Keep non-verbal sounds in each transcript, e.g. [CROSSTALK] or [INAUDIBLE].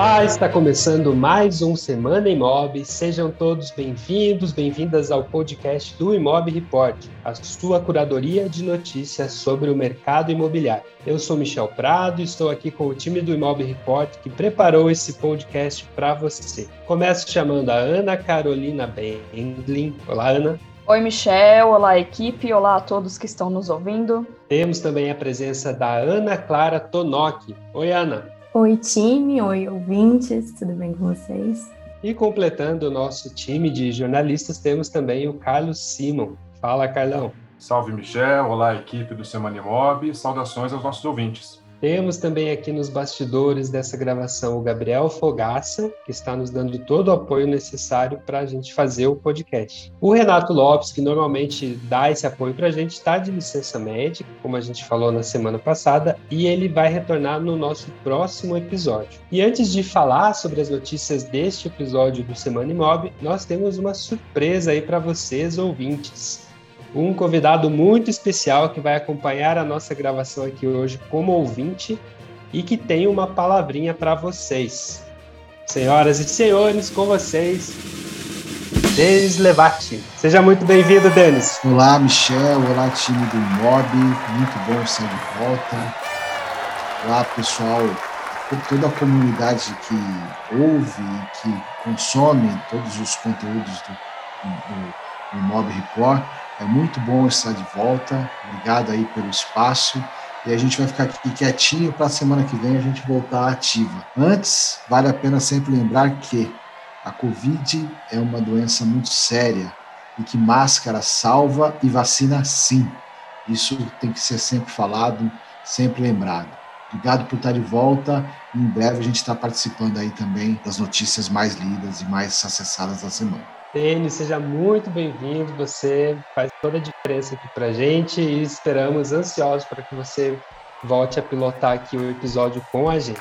Olá, está começando mais um Semana Imob. Sejam todos bem-vindos, bem-vindas ao podcast do Imob Report, a sua curadoria de notícias sobre o mercado imobiliário. Eu sou Michel Prado e estou aqui com o time do Imob Report que preparou esse podcast para você. Começo chamando a Ana Carolina Bendlin. Olá, Ana. Oi, Michel. Olá, equipe. Olá a todos que estão nos ouvindo. Temos também a presença da Ana Clara Tonoki. Oi, Ana. Oi, time. Oi, ouvintes. Tudo bem com vocês? E completando o nosso time de jornalistas, temos também o Carlos Simon. Fala, Carlão. Salve, Michel. Olá, equipe do Semana Mob. Saudações aos nossos ouvintes. Temos também aqui nos bastidores dessa gravação o Gabriel Fogaça, que está nos dando todo o apoio necessário para a gente fazer o podcast. O Renato Lopes, que normalmente dá esse apoio para a gente, está de licença médica, como a gente falou na semana passada, e ele vai retornar no nosso próximo episódio. E antes de falar sobre as notícias deste episódio do Semana Imob, nós temos uma surpresa aí para vocês, ouvintes um convidado muito especial que vai acompanhar a nossa gravação aqui hoje como ouvinte e que tem uma palavrinha para vocês. Senhoras e senhores, com vocês, Denis Levati. Seja muito bem-vindo, Denis. Olá, Michel. Olá, time do Mob. Muito bom estar de volta. Olá, pessoal, toda a comunidade que ouve e que consome todos os conteúdos do, do, do Mob Report. É muito bom estar de volta. Obrigado aí pelo espaço. E a gente vai ficar aqui quietinho para a semana que vem a gente voltar ativa. Antes, vale a pena sempre lembrar que a Covid é uma doença muito séria e que máscara salva e vacina sim. Isso tem que ser sempre falado, sempre lembrado. Obrigado por estar de volta. Em breve a gente está participando aí também das notícias mais lidas e mais acessadas da semana. Tênis, seja muito bem-vindo. Você faz toda a diferença aqui para gente e esperamos ansiosos para que você volte a pilotar aqui o episódio com a gente.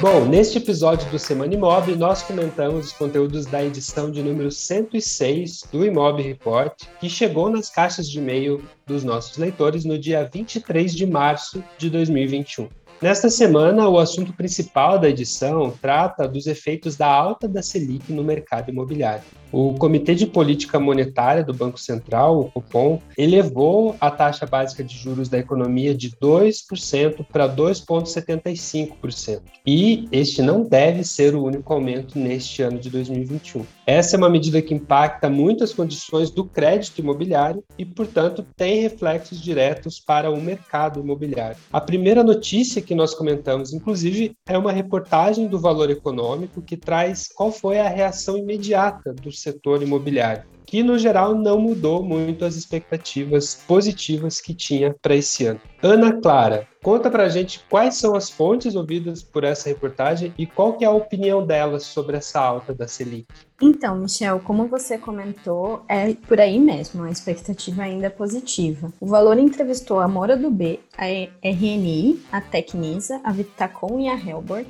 Bom, neste episódio do Semana Imob, nós comentamos os conteúdos da edição de número 106 do Imob Report, que chegou nas caixas de e-mail dos nossos leitores no dia 23 de março de 2021. Nesta semana, o assunto principal da edição trata dos efeitos da alta da Selic no mercado imobiliário. O Comitê de Política Monetária do Banco Central, o Copom, elevou a taxa básica de juros da economia de 2% para 2,75%. E este não deve ser o único aumento neste ano de 2021. Essa é uma medida que impacta muito as condições do crédito imobiliário e, portanto, tem reflexos diretos para o mercado imobiliário. A primeira notícia que nós comentamos, inclusive, é uma reportagem do Valor Econômico que traz qual foi a reação imediata do setor imobiliário, que no geral não mudou muito as expectativas positivas que tinha para esse ano. Ana Clara, conta para a gente quais são as fontes ouvidas por essa reportagem e qual que é a opinião delas sobre essa alta da Selic. Então, Michel, como você comentou, é por aí mesmo, a expectativa ainda é positiva. O Valor entrevistou a Mora do B, a RNI, a Tecnisa, a Vitacom e a Helbor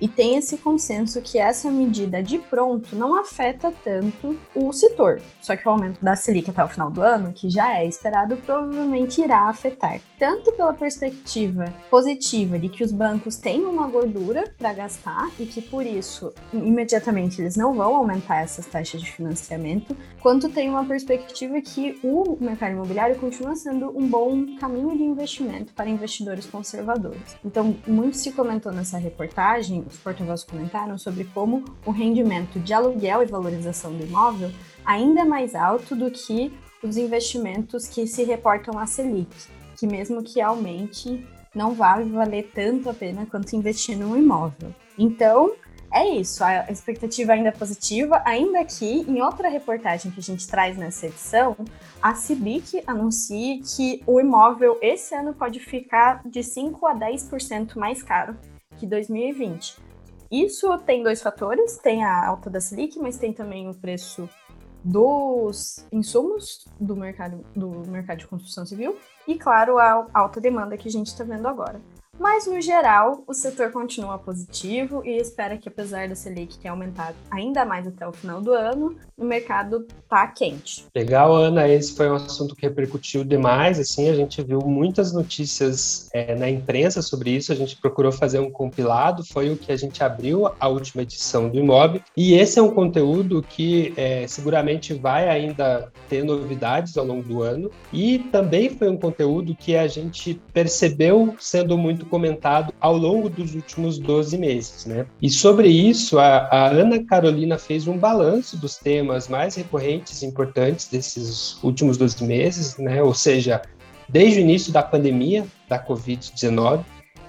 e tem esse consenso que essa medida de pronto não afeta tanto o setor. Só que o aumento da Selic até o final do ano, que já é esperado, provavelmente irá afetar. Tanto pela perspectiva positiva de que os bancos têm uma gordura para gastar e que por isso imediatamente eles não vão aumentar essas taxas de financiamento, quanto tem uma perspectiva que o mercado imobiliário continua sendo um bom caminho de investimento para investidores conservadores. Então, muito se comentou nessa reportagem os porta-vozes comentaram sobre como o rendimento de aluguel e valorização do imóvel ainda é mais alto do que os investimentos que se reportam à Selic, que mesmo que aumente, não vai valer tanto a pena quanto investir num imóvel. Então, é isso, a expectativa ainda é positiva, ainda que em outra reportagem que a gente traz nessa edição, a Cibic anuncia que o imóvel esse ano pode ficar de 5 a 10% mais caro que 2020. Isso tem dois fatores, tem a alta da Selic, mas tem também o preço dos insumos do mercado, do mercado de construção civil e, claro, a alta demanda que a gente está vendo agora. Mas, no geral, o setor continua positivo e espera que, apesar da Selic ter aumentado ainda mais até o final do ano, o mercado tá quente. Legal, Ana. Esse foi um assunto que repercutiu demais. Assim, a gente viu muitas notícias é, na imprensa sobre isso. A gente procurou fazer um compilado. Foi o que a gente abriu a última edição do Imob. E esse é um conteúdo que é, seguramente vai ainda ter novidades ao longo do ano. E também foi um conteúdo que a gente percebeu sendo muito comentado ao longo dos últimos 12 meses, né? E sobre isso, a, a Ana Carolina fez um balanço dos temas mais recorrentes e importantes desses últimos 12 meses, né? Ou seja, desde o início da pandemia da Covid-19.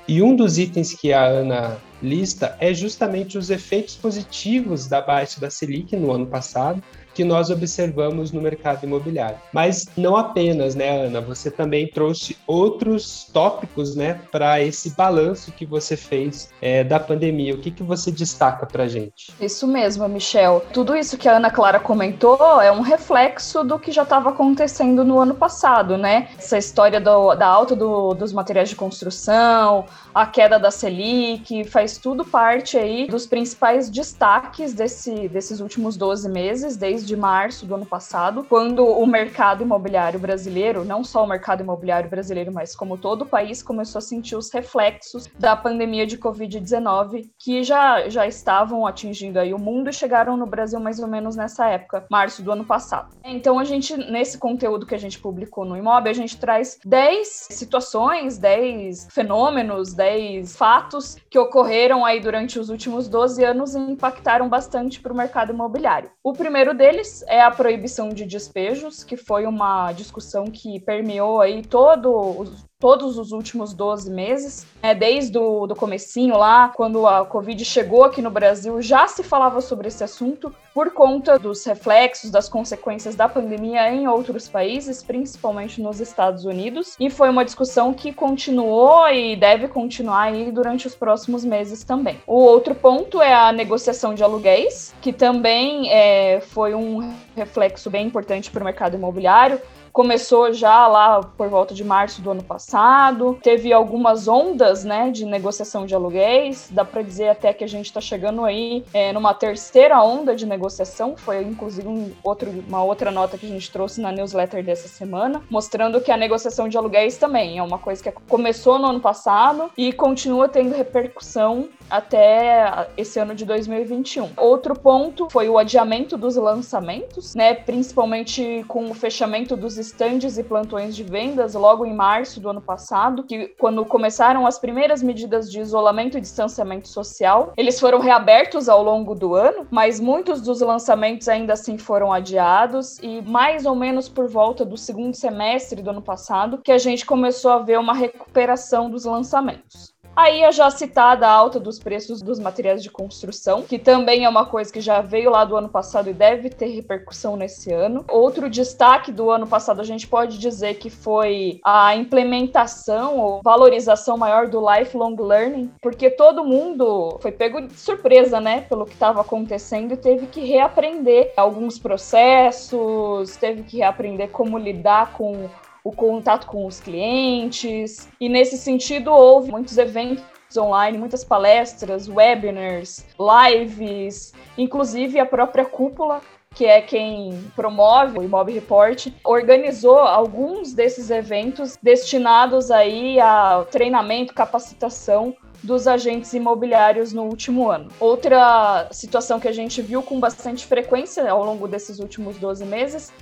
E um dos itens que a Ana lista é justamente os efeitos positivos da baixa da Selic no ano passado, que nós observamos no mercado imobiliário. Mas não apenas, né, Ana? Você também trouxe outros tópicos, né, para esse balanço que você fez é, da pandemia. O que, que você destaca para gente? Isso mesmo, Michel. Tudo isso que a Ana Clara comentou é um reflexo do que já estava acontecendo no ano passado, né? Essa história do, da alta do, dos materiais de construção, a queda da Selic, faz tudo parte aí dos principais destaques desse, desses últimos 12 meses, desde de março do ano passado, quando o mercado imobiliário brasileiro, não só o mercado imobiliário brasileiro, mas como todo o país, começou a sentir os reflexos da pandemia de Covid-19, que já, já estavam atingindo aí o mundo e chegaram no Brasil mais ou menos nessa época, março do ano passado. Então, a gente, nesse conteúdo que a gente publicou no Imob, a gente traz 10 situações, 10 fenômenos, 10 fatos que ocorreram aí durante os últimos 12 anos e impactaram bastante para o mercado imobiliário. O primeiro deles deles é a proibição de despejos, que foi uma discussão que permeou aí todo todos os últimos 12 meses, né, desde o do comecinho lá, quando a Covid chegou aqui no Brasil, já se falava sobre esse assunto por conta dos reflexos, das consequências da pandemia em outros países, principalmente nos Estados Unidos, e foi uma discussão que continuou e deve continuar aí durante os próximos meses também. O outro ponto é a negociação de aluguéis, que também é, foi um reflexo bem importante para o mercado imobiliário, começou já lá por volta de março do ano passado. Teve algumas ondas, né, de negociação de aluguéis. Dá para dizer até que a gente está chegando aí é, numa terceira onda de negociação. Foi inclusive um outro, uma outra nota que a gente trouxe na newsletter dessa semana, mostrando que a negociação de aluguéis também é uma coisa que começou no ano passado e continua tendo repercussão até esse ano de 2021. Outro ponto foi o adiamento dos lançamentos, né, principalmente com o fechamento dos estandes e plantões de vendas logo em março do ano passado, que quando começaram as primeiras medidas de isolamento e distanciamento social, eles foram reabertos ao longo do ano, mas muitos dos lançamentos ainda assim foram adiados e mais ou menos por volta do segundo semestre do ano passado que a gente começou a ver uma recuperação dos lançamentos. Aí a já citada alta dos preços dos materiais de construção, que também é uma coisa que já veio lá do ano passado e deve ter repercussão nesse ano. Outro destaque do ano passado a gente pode dizer que foi a implementação ou valorização maior do lifelong learning, porque todo mundo foi pego de surpresa, né, pelo que estava acontecendo e teve que reaprender alguns processos, teve que reaprender como lidar com o contato com os clientes. E nesse sentido, houve muitos eventos online, muitas palestras, webinars, lives, inclusive a própria cúpula que é quem promove o Imob Report, organizou alguns desses eventos destinados aí a treinamento, capacitação dos agentes imobiliários no último ano. Outra situação que a gente viu com bastante frequência ao longo desses últimos 12 meses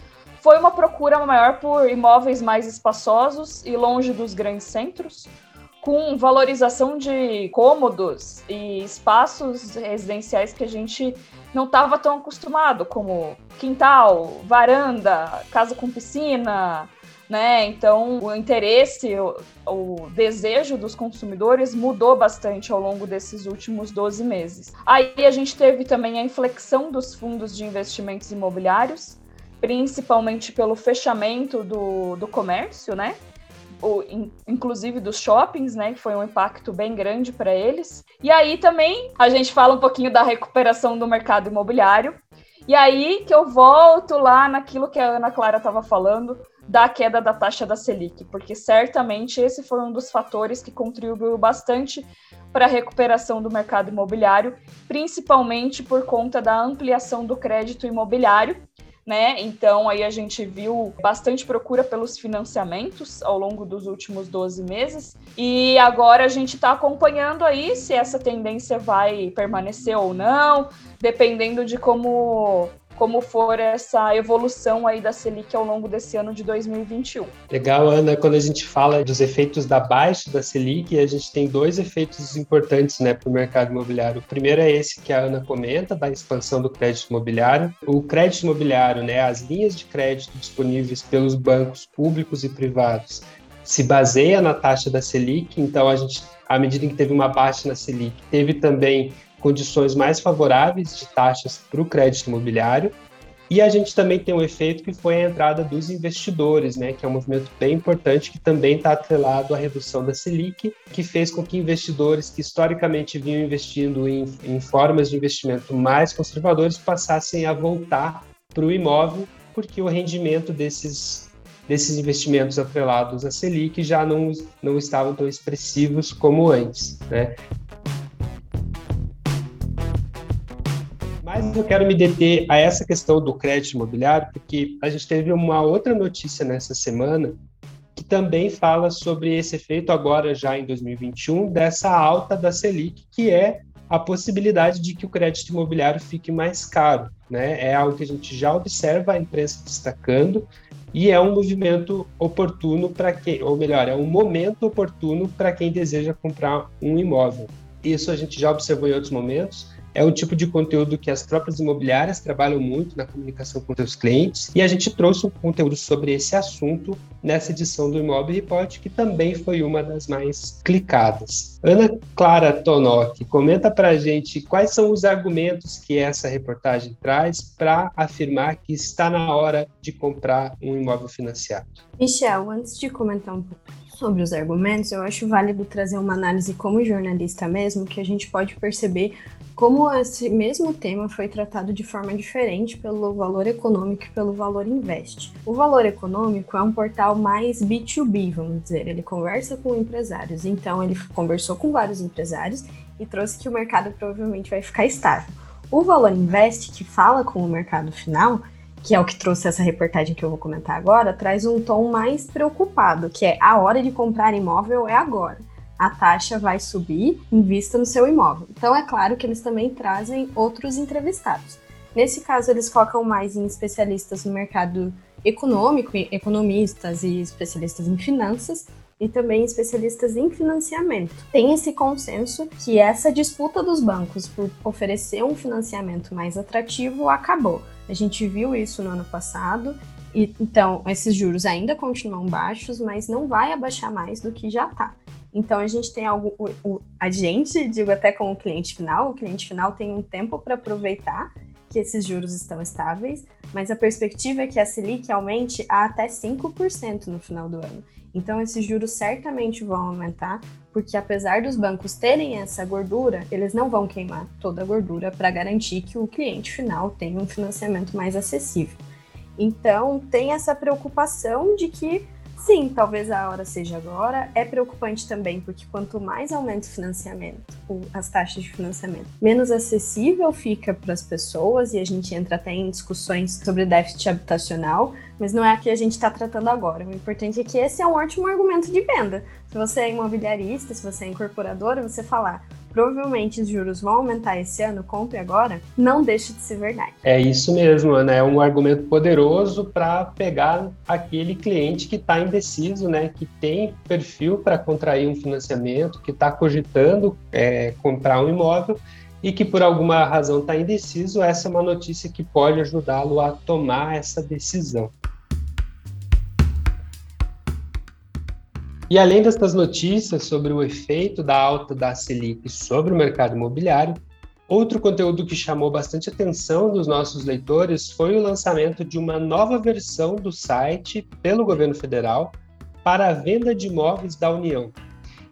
foi uma procura maior por imóveis mais espaçosos e longe dos grandes centros, com valorização de cômodos e espaços residenciais que a gente não estava tão acostumado, como quintal, varanda, casa com piscina, né? Então, o interesse, o, o, desejo dos consumidores mudou bastante ao longo desses últimos 12 meses. Aí a gente teve também a inflexão dos fundos de investimentos imobiliários, principalmente pelo fechamento do, do comércio, né? O, in, inclusive dos shoppings, né? Que foi um impacto bem grande para eles. E aí também a gente fala um pouquinho da recuperação do mercado imobiliário. E aí que eu volto lá naquilo que a Ana Clara estava falando da queda da taxa da Selic, porque certamente esse foi um dos fatores que contribuiu bastante para a recuperação do mercado imobiliário, principalmente por conta da ampliação do crédito imobiliário, né? Então aí a gente viu bastante procura pelos financiamentos ao longo dos últimos 12 meses e agora a gente está acompanhando aí se essa tendência vai permanecer ou não, dependendo de como como for essa evolução aí da Selic ao longo desse ano de 2021. Legal, Ana, quando a gente fala dos efeitos da baixa da Selic, a gente tem dois efeitos importantes né, para o mercado imobiliário. O primeiro é esse que a Ana comenta, da expansão do crédito imobiliário. O crédito imobiliário, né, as linhas de crédito disponíveis pelos bancos públicos e privados, se baseia na taxa da Selic, então a gente, à medida que teve uma baixa na Selic, teve também condições mais favoráveis de taxas para o crédito imobiliário. E a gente também tem um efeito que foi a entrada dos investidores, né, que é um movimento bem importante que também está atrelado à redução da Selic, que fez com que investidores que historicamente vinham investindo em, em formas de investimento mais conservadores passassem a voltar para o imóvel, porque o rendimento desses, desses investimentos atrelados à Selic já não, não estavam tão expressivos como antes. Né? Mas eu quero me deter a essa questão do crédito imobiliário, porque a gente teve uma outra notícia nessa semana que também fala sobre esse efeito agora já em 2021 dessa alta da Selic, que é a possibilidade de que o crédito imobiliário fique mais caro, né? É algo que a gente já observa a imprensa destacando e é um movimento oportuno para quem, ou melhor, é um momento oportuno para quem deseja comprar um imóvel. Isso a gente já observou em outros momentos é um tipo de conteúdo que as próprias imobiliárias trabalham muito na comunicação com seus clientes. E a gente trouxe um conteúdo sobre esse assunto nessa edição do Imóvel Report, que também foi uma das mais clicadas. Ana Clara Tonoc, comenta para a gente quais são os argumentos que essa reportagem traz para afirmar que está na hora de comprar um imóvel financiado. Michel, antes de comentar um pouco sobre os argumentos, eu acho válido trazer uma análise como jornalista mesmo, que a gente pode perceber como esse mesmo tema foi tratado de forma diferente pelo Valor Econômico e pelo Valor Invest. O Valor Econômico é um portal mais B2B, vamos dizer, ele conversa com empresários, então ele conversou com vários empresários e trouxe que o mercado provavelmente vai ficar estável. O Valor Invest, que fala com o mercado final, que é o que trouxe essa reportagem que eu vou comentar agora, traz um tom mais preocupado, que é a hora de comprar imóvel é agora a taxa vai subir, invista no seu imóvel. Então é claro que eles também trazem outros entrevistados. Nesse caso, eles focam mais em especialistas no mercado econômico, economistas e especialistas em finanças, e também especialistas em financiamento. Tem esse consenso que essa disputa dos bancos por oferecer um financiamento mais atrativo acabou. A gente viu isso no ano passado. E, então, esses juros ainda continuam baixos, mas não vai abaixar mais do que já está. Então a gente tem algo, o, o, a gente, digo até como cliente final, o cliente final tem um tempo para aproveitar que esses juros estão estáveis, mas a perspectiva é que a Selic aumente a até 5% no final do ano. Então esses juros certamente vão aumentar, porque apesar dos bancos terem essa gordura, eles não vão queimar toda a gordura para garantir que o cliente final tenha um financiamento mais acessível. Então tem essa preocupação de que Sim, talvez a hora seja agora. É preocupante também, porque quanto mais aumenta o financiamento, as taxas de financiamento, menos acessível fica para as pessoas, e a gente entra até em discussões sobre déficit habitacional, mas não é a que a gente está tratando agora. O importante é que esse é um ótimo argumento de venda. Se você é imobiliarista, se você é incorporadora, você falar, provavelmente os juros vão aumentar esse ano, compre agora, não deixe de ser verdade. É isso mesmo, Ana. É um argumento poderoso para pegar aquele cliente que está indeciso, né? Que tem perfil para contrair um financiamento, que está cogitando é, comprar um imóvel e que por alguma razão está indeciso, essa é uma notícia que pode ajudá-lo a tomar essa decisão. E além dessas notícias sobre o efeito da alta da Selic sobre o mercado imobiliário, outro conteúdo que chamou bastante atenção dos nossos leitores foi o lançamento de uma nova versão do site pelo governo federal para a venda de imóveis da União.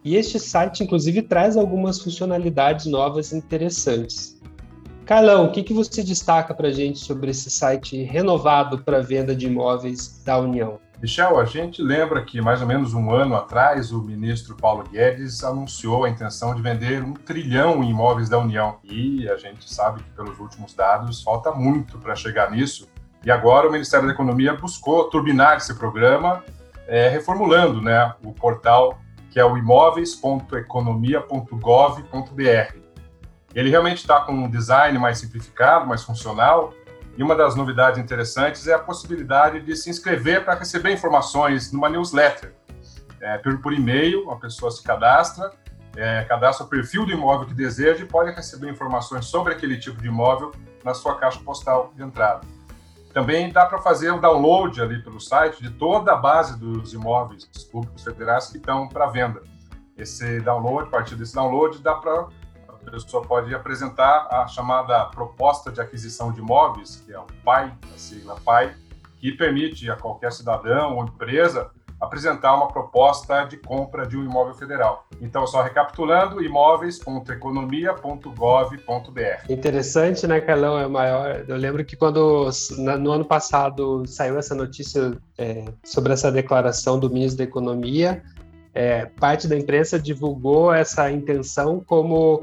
E este site, inclusive, traz algumas funcionalidades novas interessantes. Carlão, o que, que você destaca para a gente sobre esse site renovado para venda de imóveis da União? Michel, a gente lembra que mais ou menos um ano atrás o ministro Paulo Guedes anunciou a intenção de vender um trilhão em imóveis da União. E a gente sabe que, pelos últimos dados, falta muito para chegar nisso. E agora o Ministério da Economia buscou turbinar esse programa, é, reformulando né, o portal que é o imóveis.economia.gov.br. Ele realmente está com um design mais simplificado, mais funcional, e uma das novidades interessantes é a possibilidade de se inscrever para receber informações numa newsletter. É, por, por e-mail, a pessoa se cadastra, é, cadastra o perfil do imóvel que deseja e pode receber informações sobre aquele tipo de imóvel na sua caixa postal de entrada. Também dá para fazer o um download ali pelo site de toda a base dos imóveis públicos federais que estão para venda. Esse download, a partir desse download, dá para a pessoa pode apresentar a chamada proposta de aquisição de imóveis, que é o PAI, a sigla PAI, que permite a qualquer cidadão ou empresa apresentar uma proposta de compra de um imóvel federal. Então, só recapitulando, imóveis.economia.gov.br. Interessante, né, Carlão? É maior. Eu lembro que quando no ano passado saiu essa notícia é, sobre essa declaração do ministro da Economia, é, parte da imprensa divulgou essa intenção como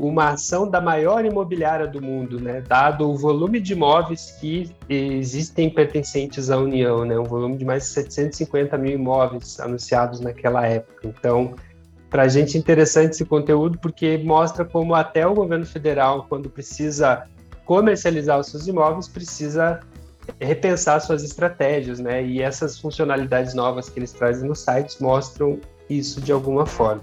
uma ação da maior imobiliária do mundo, né? Dado o volume de imóveis que existem pertencentes à União, né? Um volume de mais de 750 mil imóveis anunciados naquela época. Então, para a gente é interessante esse conteúdo porque mostra como até o governo federal, quando precisa comercializar os seus imóveis, precisa repensar suas estratégias, né? E essas funcionalidades novas que eles trazem nos sites mostram isso de alguma forma.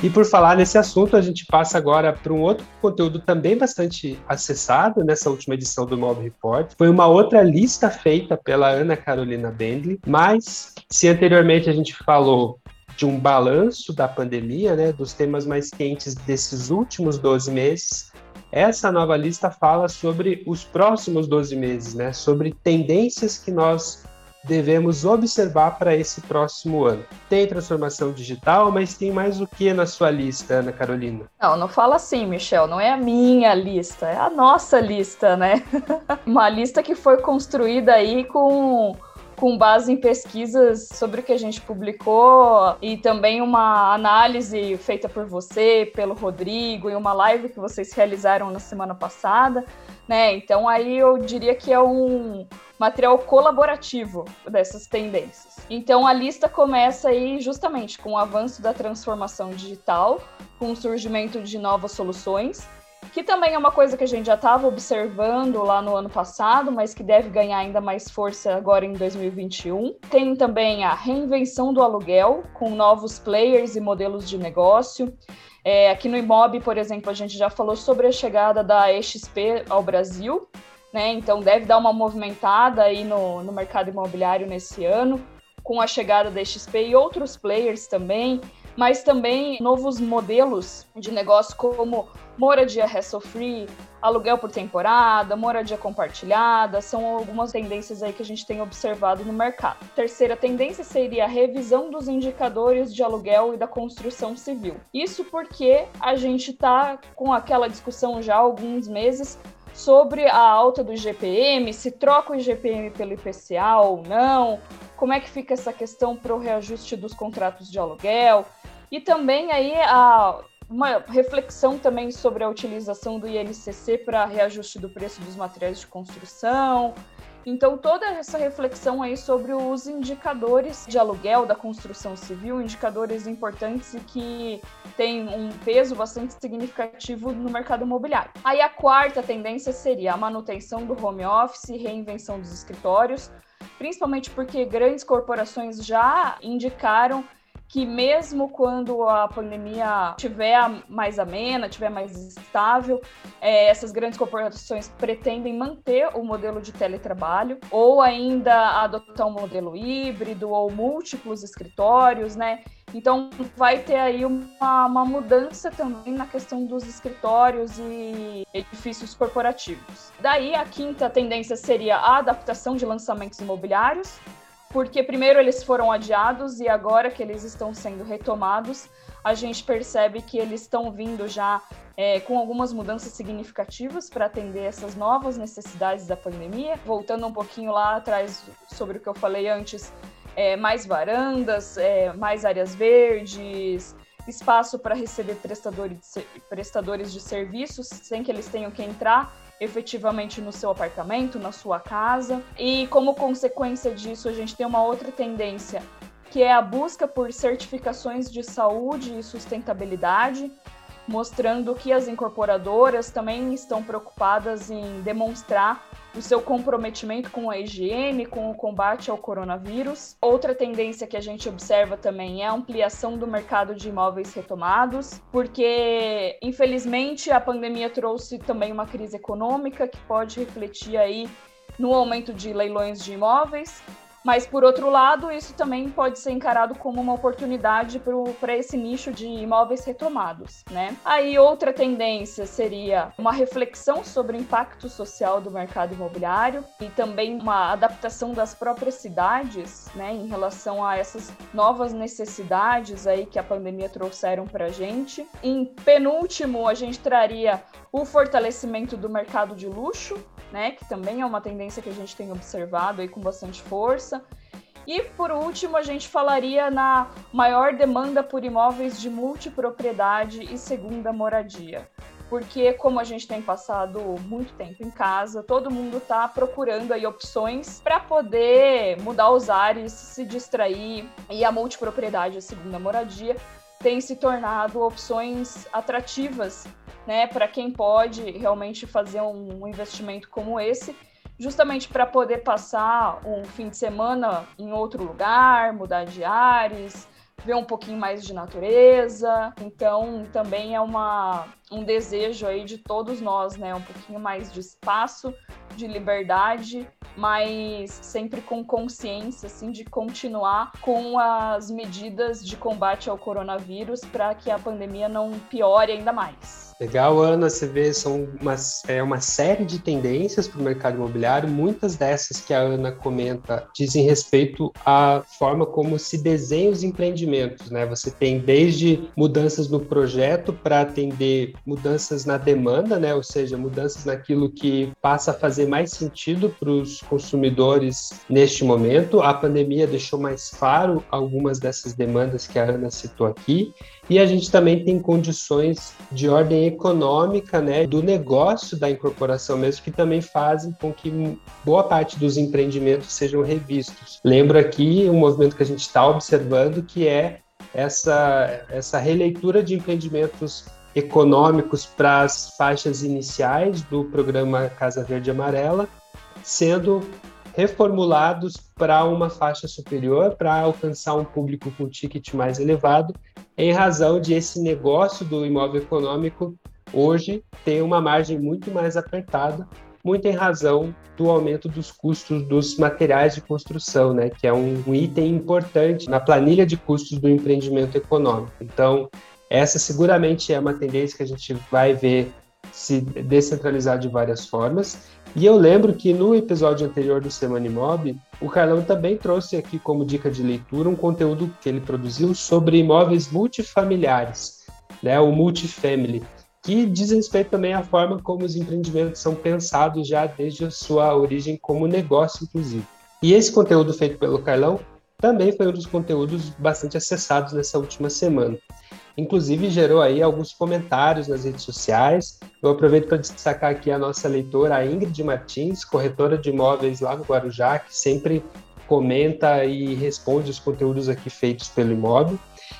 E por falar nesse assunto, a gente passa agora para um outro conteúdo também bastante acessado nessa última edição do Mob Report. Foi uma outra lista feita pela Ana Carolina Bendley, mas se anteriormente a gente falou de um balanço da pandemia, né, dos temas mais quentes desses últimos 12 meses, essa nova lista fala sobre os próximos 12 meses, né, sobre tendências que nós devemos observar para esse próximo ano? Tem transformação digital, mas tem mais o que na sua lista, Ana Carolina? Não, não fala assim, Michel, não é a minha lista, é a nossa lista, né? [LAUGHS] Uma lista que foi construída aí com com base em pesquisas sobre o que a gente publicou e também uma análise feita por você, pelo Rodrigo, e uma live que vocês realizaram na semana passada, né? Então aí eu diria que é um material colaborativo dessas tendências. Então a lista começa aí justamente com o avanço da transformação digital, com o surgimento de novas soluções que também é uma coisa que a gente já estava observando lá no ano passado, mas que deve ganhar ainda mais força agora em 2021. Tem também a reinvenção do aluguel, com novos players e modelos de negócio. É, aqui no Imob, por exemplo, a gente já falou sobre a chegada da EXP ao Brasil, né? Então deve dar uma movimentada aí no, no mercado imobiliário nesse ano, com a chegada da XP e outros players também, mas também novos modelos de negócio como moradia hassle-free, aluguel por temporada, moradia compartilhada, são algumas tendências aí que a gente tem observado no mercado. Terceira tendência seria a revisão dos indicadores de aluguel e da construção civil. Isso porque a gente está com aquela discussão já há alguns meses sobre a alta do IGPM, se troca o IGPM pelo IPCA ou não, como é que fica essa questão para o reajuste dos contratos de aluguel, e também aí a uma reflexão também sobre a utilização do INCC para reajuste do preço dos materiais de construção. Então, toda essa reflexão aí sobre os indicadores de aluguel da construção civil, indicadores importantes e que têm um peso bastante significativo no mercado imobiliário. Aí, a quarta tendência seria a manutenção do home office e reinvenção dos escritórios, principalmente porque grandes corporações já indicaram que mesmo quando a pandemia tiver mais amena, tiver mais estável, é, essas grandes corporações pretendem manter o modelo de teletrabalho ou ainda adotar um modelo híbrido ou múltiplos escritórios, né? Então vai ter aí uma, uma mudança também na questão dos escritórios e edifícios corporativos. Daí a quinta tendência seria a adaptação de lançamentos imobiliários, porque primeiro eles foram adiados e agora que eles estão sendo retomados, a gente percebe que eles estão vindo já é, com algumas mudanças significativas para atender essas novas necessidades da pandemia. Voltando um pouquinho lá atrás sobre o que eu falei antes, é, mais varandas, é, mais áreas verdes, espaço para receber prestadores de, prestadores de serviços sem que eles tenham que entrar efetivamente no seu apartamento, na sua casa. E como consequência disso, a gente tem uma outra tendência, que é a busca por certificações de saúde e sustentabilidade mostrando que as incorporadoras também estão preocupadas em demonstrar o seu comprometimento com a higiene, com o combate ao coronavírus. Outra tendência que a gente observa também é a ampliação do mercado de imóveis retomados, porque infelizmente a pandemia trouxe também uma crise econômica que pode refletir aí no aumento de leilões de imóveis, mas, por outro lado, isso também pode ser encarado como uma oportunidade para esse nicho de imóveis retomados. Né? Aí, outra tendência seria uma reflexão sobre o impacto social do mercado imobiliário e também uma adaptação das próprias cidades né, em relação a essas novas necessidades aí que a pandemia trouxeram para a gente. Em penúltimo, a gente traria o fortalecimento do mercado de luxo, né, que também é uma tendência que a gente tem observado aí com bastante força. E por último, a gente falaria na maior demanda por imóveis de multipropriedade e segunda moradia. Porque como a gente tem passado muito tempo em casa, todo mundo está procurando aí opções para poder mudar os ares, se distrair e a multipropriedade a segunda moradia tem se tornado opções atrativas né, para quem pode realmente fazer um, investimento como esse, justamente para poder passar um fim de semana em outro lugar, mudar de ares, ver um pouquinho mais de natureza. Então, também é uma, um desejo aí de todos nós, né, um pouquinho mais de espaço, de liberdade mas sempre com consciência assim de continuar com as medidas de combate ao coronavírus para que a pandemia não piore ainda mais. Legal, Ana, você vê, são uma, é uma série de tendências para o mercado imobiliário. Muitas dessas que a Ana comenta dizem respeito à forma como se desenham os empreendimentos, né? Você tem desde mudanças no projeto para atender mudanças na demanda, né? Ou seja, mudanças naquilo que passa a fazer mais sentido para os consumidores neste momento. A pandemia deixou mais claro algumas dessas demandas que a Ana citou aqui. E a gente também tem condições de ordem econômica, né, do negócio da incorporação mesmo, que também fazem com que boa parte dos empreendimentos sejam revistos. Lembro aqui um movimento que a gente está observando, que é essa, essa releitura de empreendimentos econômicos para as faixas iniciais do programa Casa Verde Amarela, sendo reformulados para uma faixa superior, para alcançar um público com ticket mais elevado, em razão de esse negócio do imóvel econômico hoje ter uma margem muito mais apertada, muito em razão do aumento dos custos dos materiais de construção, né, que é um, um item importante na planilha de custos do empreendimento econômico. Então, essa seguramente é uma tendência que a gente vai ver se descentralizar de várias formas. E eu lembro que no episódio anterior do Semana Imob, o Carlão também trouxe aqui como dica de leitura um conteúdo que ele produziu sobre imóveis multifamiliares, né, o multifamily, que diz respeito também à forma como os empreendimentos são pensados já desde a sua origem como negócio, inclusive. E esse conteúdo feito pelo Carlão também foi um dos conteúdos bastante acessados nessa última semana. Inclusive, gerou aí alguns comentários nas redes sociais. Eu aproveito para destacar aqui a nossa leitora, a Ingrid Martins, corretora de imóveis lá no Guarujá, que sempre comenta e responde os conteúdos aqui feitos pelo imóvel.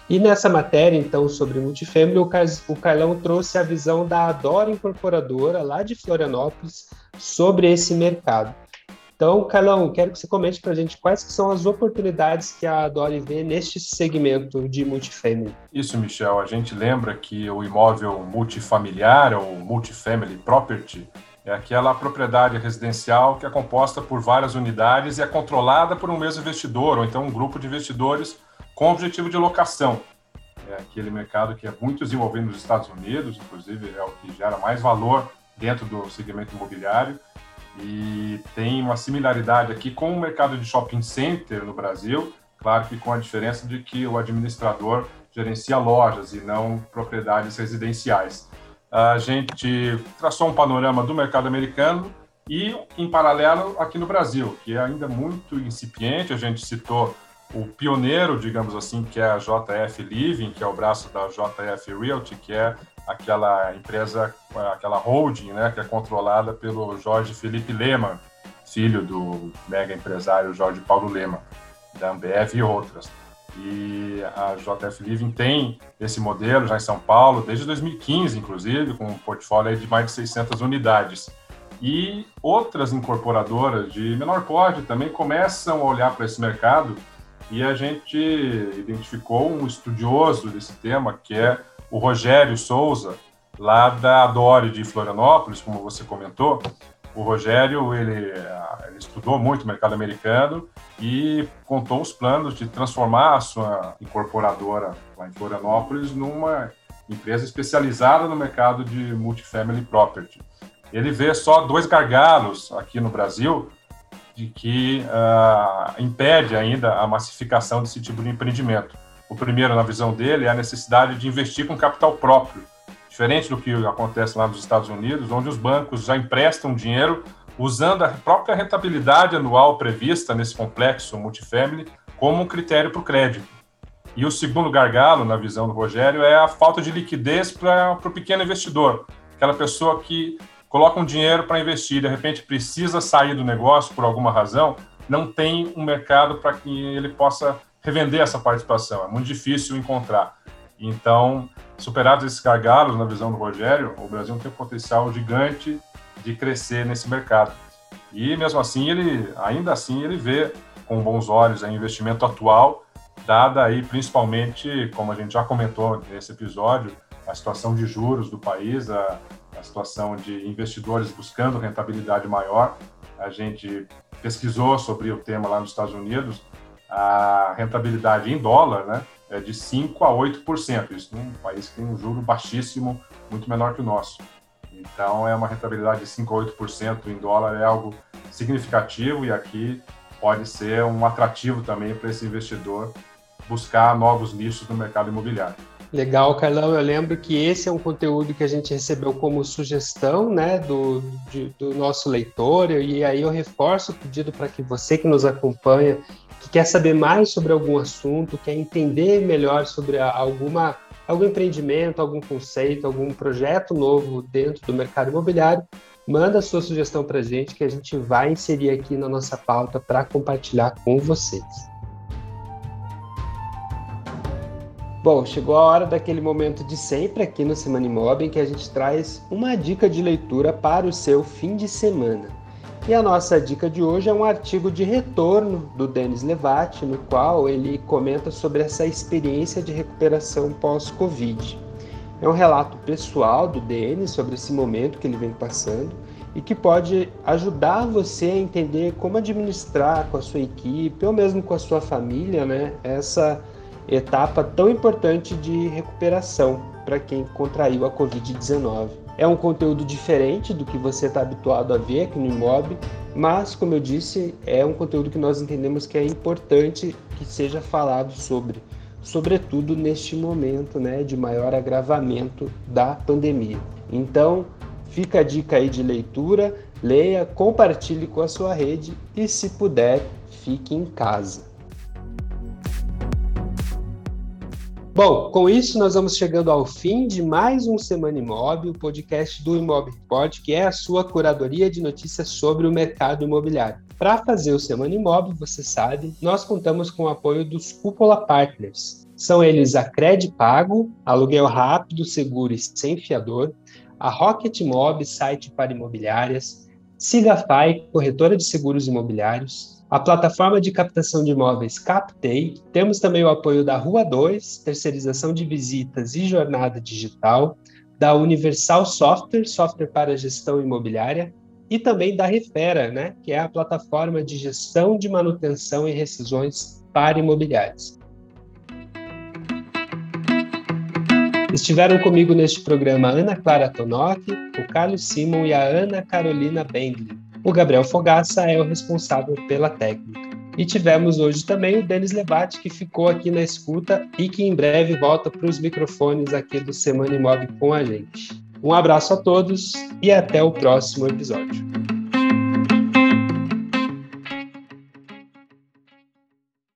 E nessa matéria, então, sobre multifamily, o Carlão trouxe a visão da Adora Incorporadora, lá de Florianópolis, sobre esse mercado. Então, Carlão, quero que você comente para a gente quais são as oportunidades que a Dori vê neste segmento de multifamily. Isso, Michel. A gente lembra que o imóvel multifamiliar ou multifamily property é aquela propriedade residencial que é composta por várias unidades e é controlada por um mesmo investidor ou então um grupo de investidores com objetivo de locação. É aquele mercado que é muito desenvolvido nos Estados Unidos, inclusive é o que gera mais valor dentro do segmento imobiliário e tem uma similaridade aqui com o mercado de shopping center no Brasil, claro que com a diferença de que o administrador gerencia lojas e não propriedades residenciais. a gente traçou um panorama do mercado americano e, em paralelo, aqui no Brasil, que é ainda muito incipiente. A gente citou o pioneiro, digamos assim, que é a JF Living, que é o braço da JF Realty, que é aquela empresa, aquela holding, né, que é controlada pelo Jorge Felipe Lema, filho do mega empresário Jorge Paulo Lema, da Ambev e outras. E a JF Living tem esse modelo já em São Paulo, desde 2015, inclusive, com um portfólio de mais de 600 unidades. E outras incorporadoras de menor porte também começam a olhar para esse mercado e a gente identificou um estudioso desse tema, que é o Rogério Souza, lá da Adore de Florianópolis, como você comentou. O Rogério, ele, ele estudou muito o mercado americano e contou os planos de transformar a sua incorporadora lá em Florianópolis numa empresa especializada no mercado de multifamily property. Ele vê só dois gargalos aqui no Brasil de que uh, impede ainda a massificação desse tipo de empreendimento. O primeiro, na visão dele, é a necessidade de investir com capital próprio, diferente do que acontece lá nos Estados Unidos, onde os bancos já emprestam dinheiro usando a própria rentabilidade anual prevista nesse complexo multifamily como um critério para o crédito. E o segundo gargalo, na visão do Rogério, é a falta de liquidez para o pequeno investidor, aquela pessoa que coloca um dinheiro para investir, de repente precisa sair do negócio por alguma razão, não tem um mercado para que ele possa revender essa participação. É muito difícil encontrar. Então, superados esses gargalos, na visão do Rogério, o Brasil tem um potencial gigante de crescer nesse mercado. E mesmo assim, ele ainda assim ele vê com bons olhos o investimento atual, dada aí principalmente, como a gente já comentou nesse episódio, a situação de juros do país, a, a situação de investidores buscando rentabilidade maior. A gente pesquisou sobre o tema lá nos Estados Unidos, a rentabilidade em dólar né, é de 5% a 8%, isso num país que tem um juro baixíssimo, muito menor que o nosso. Então, é uma rentabilidade de 5% a 8% em dólar, é algo significativo e aqui pode ser um atrativo também para esse investidor buscar novos nichos no mercado imobiliário. Legal, Carlão. Eu lembro que esse é um conteúdo que a gente recebeu como sugestão né, do, de, do nosso leitor, e aí eu reforço o pedido para que você que nos acompanha, que quer saber mais sobre algum assunto, quer entender melhor sobre alguma, algum empreendimento, algum conceito, algum projeto novo dentro do mercado imobiliário, manda sua sugestão para a gente, que a gente vai inserir aqui na nossa pauta para compartilhar com vocês. Bom, chegou a hora daquele momento de sempre aqui no Semana Imob em que a gente traz uma dica de leitura para o seu fim de semana. E a nossa dica de hoje é um artigo de retorno do Denis Levati, no qual ele comenta sobre essa experiência de recuperação pós-Covid. É um relato pessoal do Denis sobre esse momento que ele vem passando e que pode ajudar você a entender como administrar com a sua equipe ou mesmo com a sua família, né, essa etapa tão importante de recuperação para quem contraiu a Covid-19. É um conteúdo diferente do que você está habituado a ver aqui no Imob, mas, como eu disse, é um conteúdo que nós entendemos que é importante que seja falado sobre, sobretudo neste momento né, de maior agravamento da pandemia. Então, fica a dica aí de leitura, leia, compartilhe com a sua rede e, se puder, fique em casa. Bom, com isso nós vamos chegando ao fim de mais um Semana Imob, o podcast do Imob Report, que é a sua curadoria de notícias sobre o mercado imobiliário. Para fazer o Semana Imob, você sabe, nós contamos com o apoio dos Cúpula Partners. São eles a Cred Pago, aluguel rápido, seguro e sem fiador, a Rocket Mob, site para imobiliárias, Sigafy, corretora de seguros imobiliários, a plataforma de captação de imóveis Captei. Temos também o apoio da Rua 2, terceirização de visitas e jornada digital, da Universal Software, software para gestão imobiliária, e também da Refera, né, que é a plataforma de gestão de manutenção e rescisões para imobiliários. Estiveram comigo neste programa Ana Clara Tonoc, o Carlos Simon e a Ana Carolina Bendley. O Gabriel Fogaça é o responsável pela técnica. E tivemos hoje também o Denis Levati, que ficou aqui na escuta e que em breve volta para os microfones aqui do Semana Imóvel com a gente. Um abraço a todos e até o próximo episódio.